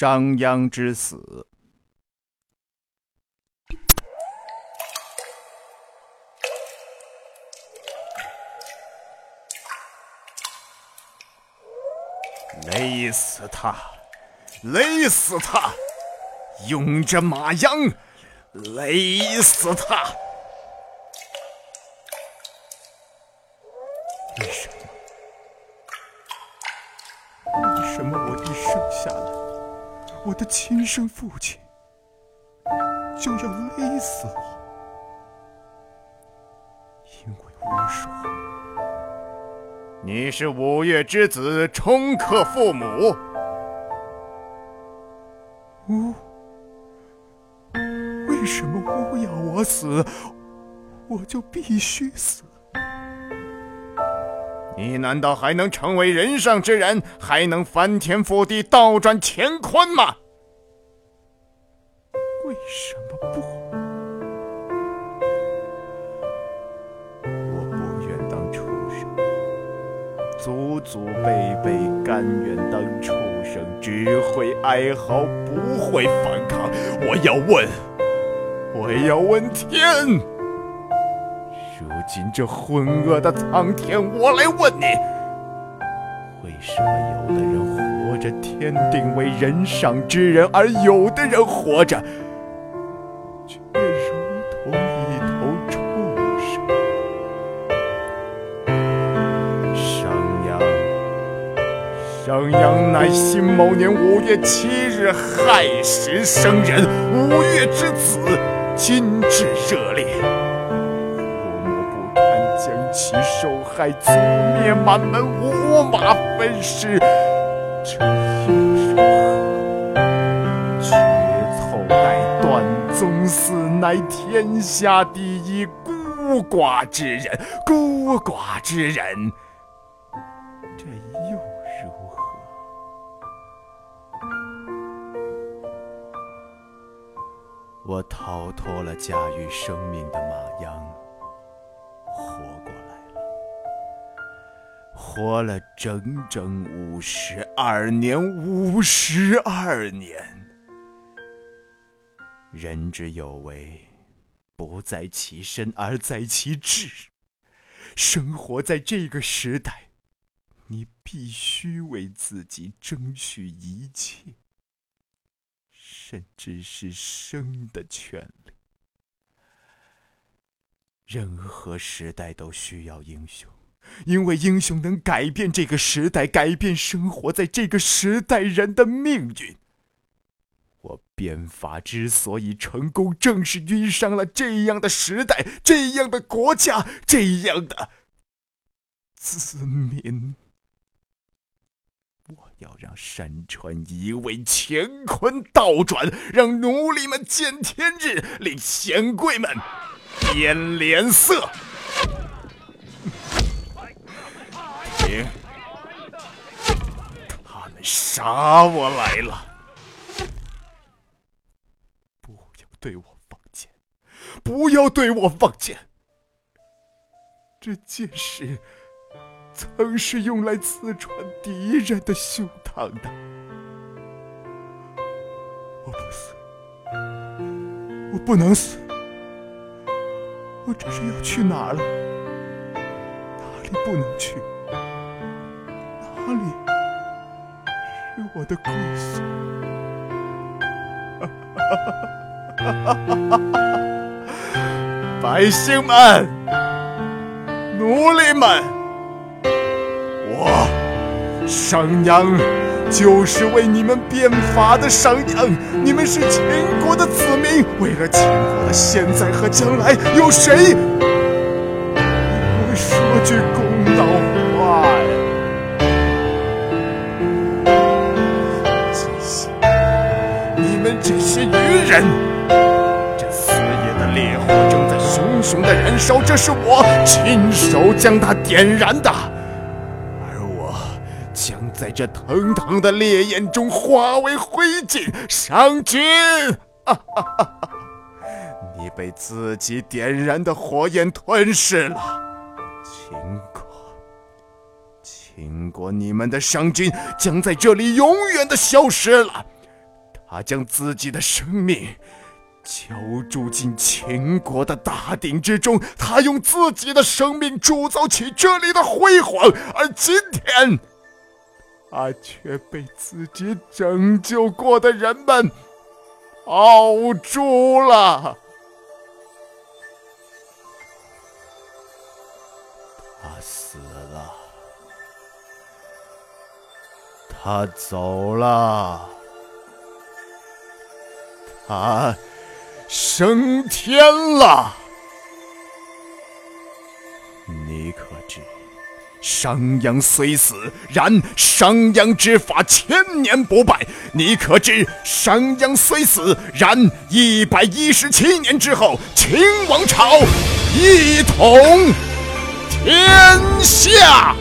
商鞅之死。勒死他！勒死他！拥着马鞅，勒死他！为什么？为什么我一生下来，我的亲生父亲就要勒死我？因为我说。你是五岳之子，冲克父母。巫？为什么巫要我死，我就必须死？你难道还能成为人上之人，还能翻天覆地、倒转乾坤吗？为什么不？我不愿当畜生祖祖辈辈甘愿当畜生，只会哀嚎，不会反抗。我要问，我要问天。如今这浑噩的苍天，我来问你：为什么有的人活着天定为人上之人，而有的人活着？却如同一头畜生商鞅商鞅乃辛卯年五月七日亥时生人，五岳之子，今至热烈。害，祖灭满门，五马分尸，这又如何？却凑待断宗嗣，乃天下第一孤寡之人，孤寡之人。这又如何我逃脱了驾驭生命的马鞅，活了整整五十二年，五十二年。人之有为，不在其身，而在其志。生活在这个时代，你必须为自己争取一切。甚至是生的权利。任何时代都需要英雄，因为英雄能改变这个时代，改变生活在这个时代人的命运。我变法之所以成功，正是遇上了这样的时代，这样的国家，这样的子民。我要让山川移位，乾坤倒转，让奴隶们见天日，令显贵们变脸色。杀我来了！不要对我放箭！不要对我放箭！这箭矢……曾是用来刺穿敌人的胸膛的。我不死，我不能死。我这是要去哪了？哪里不能去？哪里是我的归宿？百姓们，奴隶们！我商鞅就是为你们变法的商鞅，你们是秦国的子民，为了秦国的现在和将来，有谁人！这四野的烈火正在熊熊的燃烧，这是我亲手将它点燃的。而我将在这腾腾的烈焰中化为灰烬，商君，你被自己点燃的火焰吞噬了。秦国，秦国，你们的商君将在这里永远的消失了。他将自己的生命交注进秦国的大鼎之中，他用自己的生命铸造起这里的辉煌，而今天，他却被自己拯救过的人们熬住了。他死了，他走了。啊升天了，你可知？商鞅虽死，然商鞅之法千年不败。你可知？商鞅虽死，然一百一十七年之后，秦王朝一统天下。